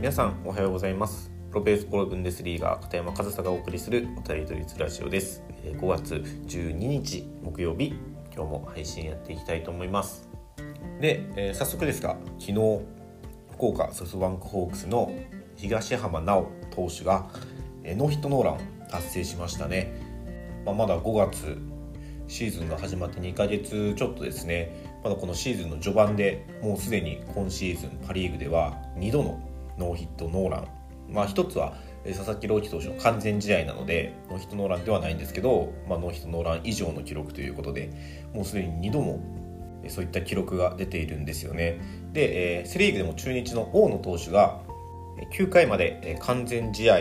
皆さんおはようございます。プロペースプロブンデスリーガー片山和沙がお送りするおたりとりつラジオです。5月12日木曜日今日も配信やっていきたいと思います。で、えー、早速ですが昨日福岡ソフトバンクホークスの東浜直投手が、えー、ノーヒットノーランを達成しましたね、まあ、まだ5月シーズンが始まって2ヶ月ちょっとですね。まだこのシーズンの序盤でもうすでに今シーズンパ・リーグでは2度のノーヒットノーラン。まあ一つは佐々木朗希投手の完全試合なのでノーヒットノーランではないんですけど、まあ、ノーヒットノーラン以上の記録ということでもうすでに2度もそういった記録が出ているんですよね。で、えー、セ・リーグでも中日の大野投手が9回まで完全試合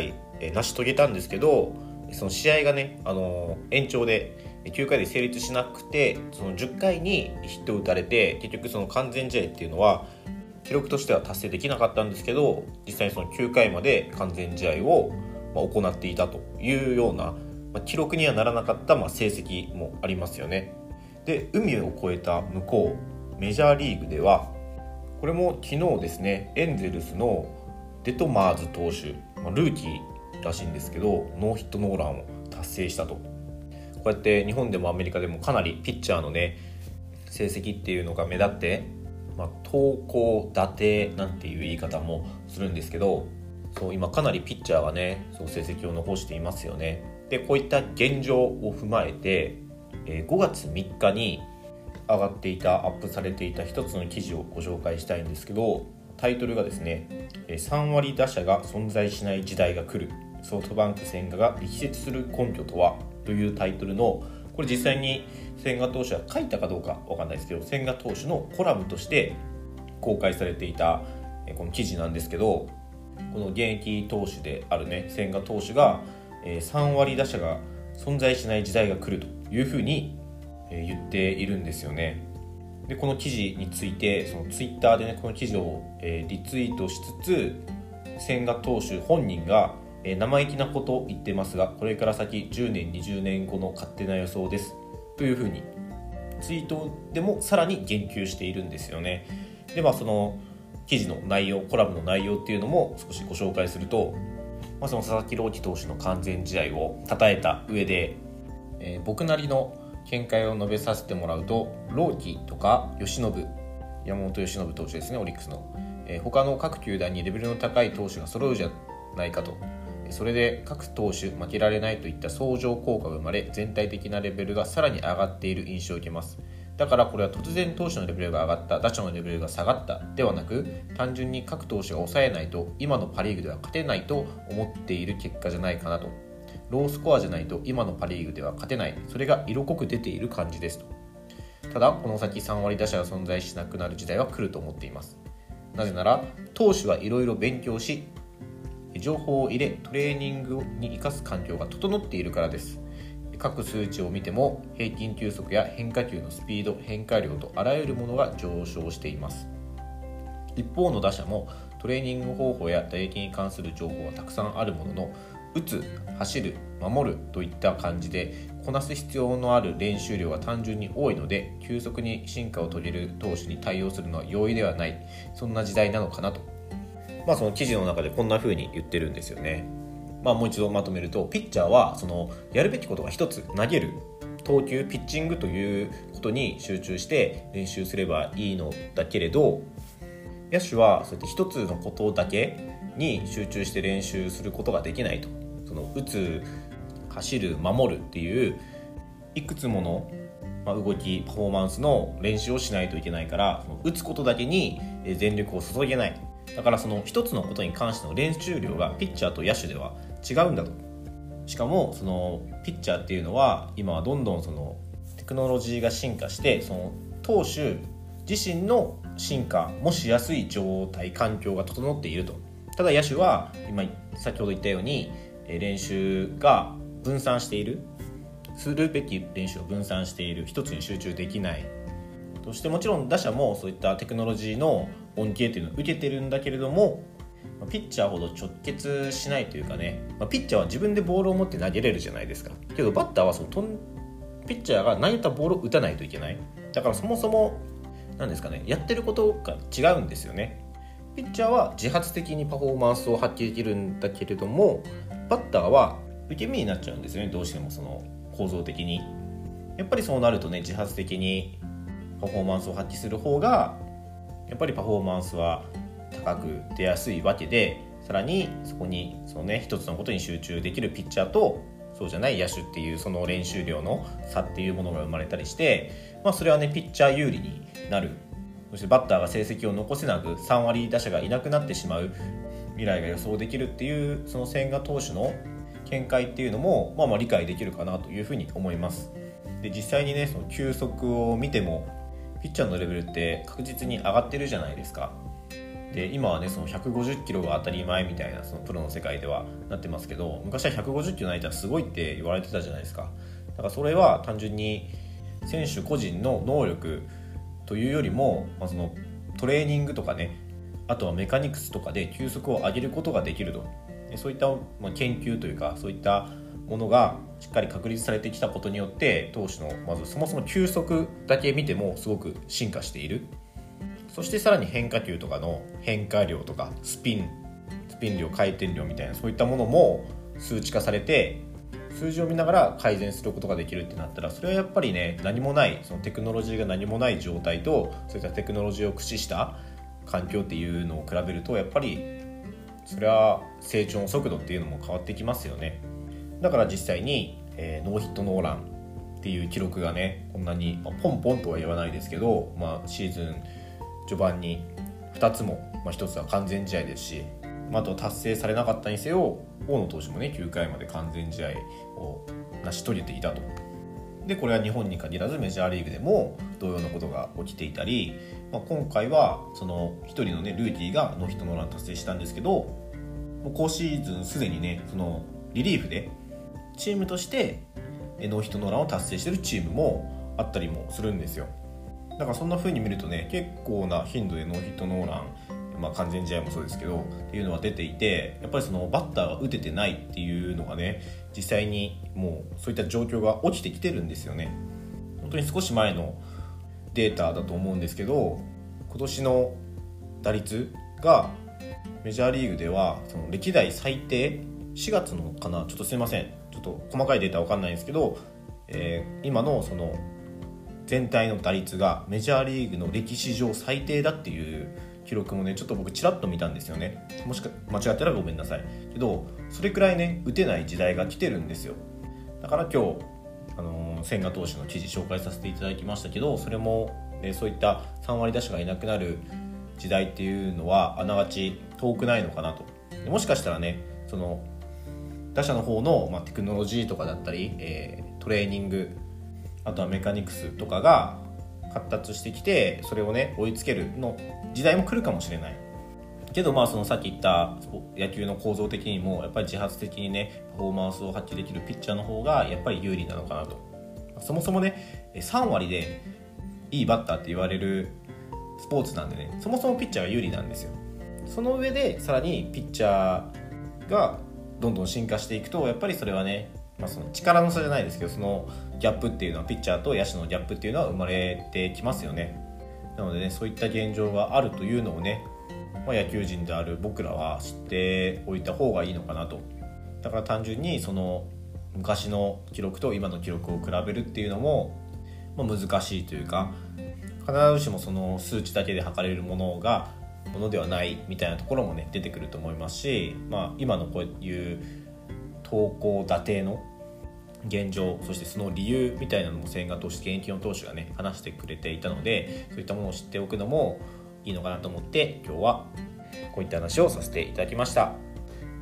成し遂げたんですけどその試合がね、あのー、延長で9回で成立しなくてその10回にヒットを打たれて結局その完全試合っていうのは記録としては達成できなかったんですけど実際にその9回まで完全試合を行っていたというような、ま記録にはならなかったま成績もありますよね。で海を越えた向こうメジャーリーグではこれも昨日ですねエンゼルスのデトマーズ投手、まルーキーらしいんですけどノーヒットノーランを達成したとこうやって日本でもアメリカでもかなりピッチャーのね成績っていうのが目立ってまあ、投稿打定なんていう言い方もするんですけどそう今かなりピッチャーがねそう成績を残していますよねでこういった現状を踏まえて、え、5月3日に上がっていたアップされていた一つの記事をご紹介したいんですけどタイトルがですね「3割打者が存在しない時代が来るソフトバンク千賀が力説する根拠とは?」というタイトルのこれ実際に千賀投手は書いたかどうかわかんないですけど千賀投手のコラムとして公開されていたこの記事なんですけどこの現役投手であるね千賀投手が3割打者が存在しない時代が来るというふうに言っているんですよね。でこの記事についてそのツイッターでねこの記事をリツイートしつつ千賀投手本人が生意気なことを言ってますがこれから先10年20年後の勝手な予想です。というふうにツイートでもさらに言及しているんですよね。でまあその記事の内容コラムの内容っていうのも少しご紹介すると、まあ、その佐々木朗希投手の完全試合を称えた上で、えー、僕なりの見解を述べさせてもらうと朗希とか由伸山本由伸投手ですねオリックスの、えー、他の各球団にレベルの高い投手が揃うじゃないかと。それで各投手負けられないといった相乗効果が生まれ全体的なレベルがさらに上がっている印象を受けます。だからこれは突然投手のレベルが上がった。打者のレベルが下がった。ではなく単純に各投手が抑えないと今のパ・リーグでは勝てないと思っている結果じゃないかなと。ロースコアじゃないと今のパ・リーグでは勝てない。それが色濃く出ている感じですと。ただこの先3割打者が存在しなくなる時代は来ると思っています。なぜなら投手はいろいろ勉強し情報を入れトレーニングに生かす環境が整っているからです。各数値を見ても平均球速や変化球のスピード変化量とあらゆるものが上昇しています。一方の打者もトレーニング方法や打撃に関する情報はたくさんあるものの打つ走る守るといった感じでこなす必要のある練習量が単純に多いので急速に進化を遂げる投手に対応するのは容易ではない。そんな時代なのかなと。まあ、その記事の中でこんな風に言ってるんですよね。まあ、もう一度まとめるとピッチャーはそのやるべきことが一つ投げる投球ピッチングということに集中して練習すればいいのだけれど野手はそうやって一つのことだけに集中して練習することができないとその打つ走る守るっていういくつもの動きパフォーマンスの練習をしないといけないから打つことだけに全力を注げないだからその一つのことに関しての練習量がピッチャーと野手では違うんだと。しかもそのピッチャーっていうのは今はどんどんそのテクノロジーが進化してその投手自身の進化もしやすい状態環境が整っていると。ただ野手は今先ほど言ったように練習が分散している。するべき練習を分散している。一つに集中できない。そしてもちろん打者もそういったテクノロジーの恩恵っていうのを受けてるんだけれどもピッチャーほど直結しないというかね、まピッチャーは自分でボールを持って投げれるじゃないですか。けどバッターはそのピッチャーが投げたボールを打たないといけない。だからそもそも何ですかねやってることが違うんですよね。ピッチャーは自発的にパフォーマンスを発揮できるんだけれどもバッターは受け身になっちゃうんですよねどうしてもその構造的に。やっぱりそうなるとね自発的にパフォーマンスを発揮する方がやっぱりパフォーマンスは高く出やすいわけでさらにそこにそのね一つのことに集中できるピッチャーとそうじゃない野手っていうその練習量の差っていうものが生まれたりして、まあ、それはねピッチャー有利になる。そしてバッターが成績を残せなく3割打者がいなくなってしまう未来が予想できるっていうその千賀投手の見解っていうのも、まあ、まあ理解できるかなというふうに思います。で実際にねその球速を見てもピッチャーのレベルって確実に上がってるじゃないですか。で今はねその150キロが当たり前みたいなそのプロの世界ではなってますけど昔は150キロないたらすごいって言われてたじゃないですか。だからそれは単純に選手個人の能力というよりも、まあ、そのトレーニングとかねあとはメカニクスとかで球速を上げることができると。そういった、研究というかそういったものがしっかり確立されてきたことによって投手のまずそもそも球速だけ見てもすごく進化している。そしてさらに変化球とかの変化量とかスピンスピン量回転量みたいなそういったものも数値化されて数字を見ながら改善することができるってなったらそれはやっぱりね何もないそのテクノロジーが何もない状態とそういったテクノロジーを駆使した環境っていうのを比べるとやっぱりそれは成長の速度っていうのも変わってきますよね。だから実際に、えー、ノーヒットノーランっていう記録がねこんなに、まあ、ポンポンとは言わないですけど、まあ、シーズン序盤に2つも、まあ、1つは完全試合ですしまあと達成されなかったにせよ大野投手もね9回まで完全試合を成し遂げていたと。でこれは日本に限らずメジャーリーグでも同様のことが起きていたり、まあ、今回はその1人のねルーキーがノーヒットノーラン達成したんですけどもう今シーズンすでにねそのリリーフでチームとしてノーヒットノーランを達成してるチームもあったりもするんですよ。だからそんな風に見るとね結構な頻度でノーヒットノーランまあ、完全試合もそうですけどっていうのは出ていてやっぱりそのバッターが打ててないっていうのがね実際にもうそういった状況が起きてきてるんですよね。本当に少し前のデータだと思うんですけど今年の打率がメジャーリーグではその歴代最低4月のかなちょっとすいません。ちょっと細かいデータわかんないんですけど、えー、今のその全体の打率がメジャーリーグの歴史上最低だっていう記録もねちょっと僕ちらっと見たんですよね。もしか間違ったらごめんなさい。けどそれくらいね打てない時代が来てるんですよ。だから今日あの千賀投手の記事紹介させていただきましたけどそれも、ね、そういった3割打者がいなくなる時代っていうのはあながち遠くないのかなと。もしかしたらねその打者の方の、まあ、テクノロジーとかだったり、えー、トレーニングあとはメカニクスとかが発達してきてそれをね追いつけるの時代も来るかもしれない。けどまあそのさっき言った野球の構造的にもやっぱり自発的にねパフォーマンスを発揮できるピッチャーの方がやっぱり有利なのかなと。そもそもね3割でいいバッターって言われるスポーツなんでねそもそもピッチャーが有利なんですよ。その上でさらにピッチャーがどんどん進化していくとやっぱりそれはねまあ、その力の差じゃないですけどそのギャップっていうのはピッチャーと野手のギャップっていうのは生まれてきますよね。なのでねそういった現状があるというのをね、まあ、野球人である僕らは知っておいた方がいいのかなと。だから単純にその昔の記録と今の記録を比べるっていうのも、まあ、難しいというか必ずしもその数値だけで測れるものがものではないみたいなところもね出てくると思いますし、まあ、今のこういう投稿打定の現状そしてその理由みたいなのも千賀投手現役の投手がね話してくれていたのでそういったものを知っておくのもいいのかなと思って今日はこういった話をさせていただきました。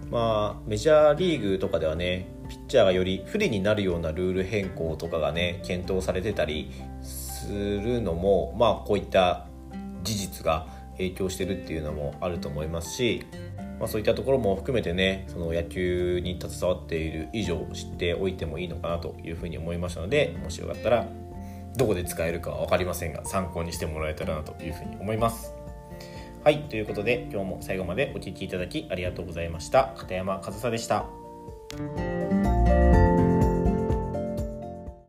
まあメジャーリーグとかではねピッチャーがより不利になるようなルール変更とかがね検討されてたりするのもまあこういった事実が影響してるっていうのもあると思いますしまあ、そういったところも含めてねその野球に携わっている以上知っておいてもいいのかなというふうに思いましたのでもしよかったらどこで使えるかは分かりませんが参考にしてもらえたらなというふうに思います。はい、ということで今日も最後までお聴きいただきありがとうございました。片山和沙でした。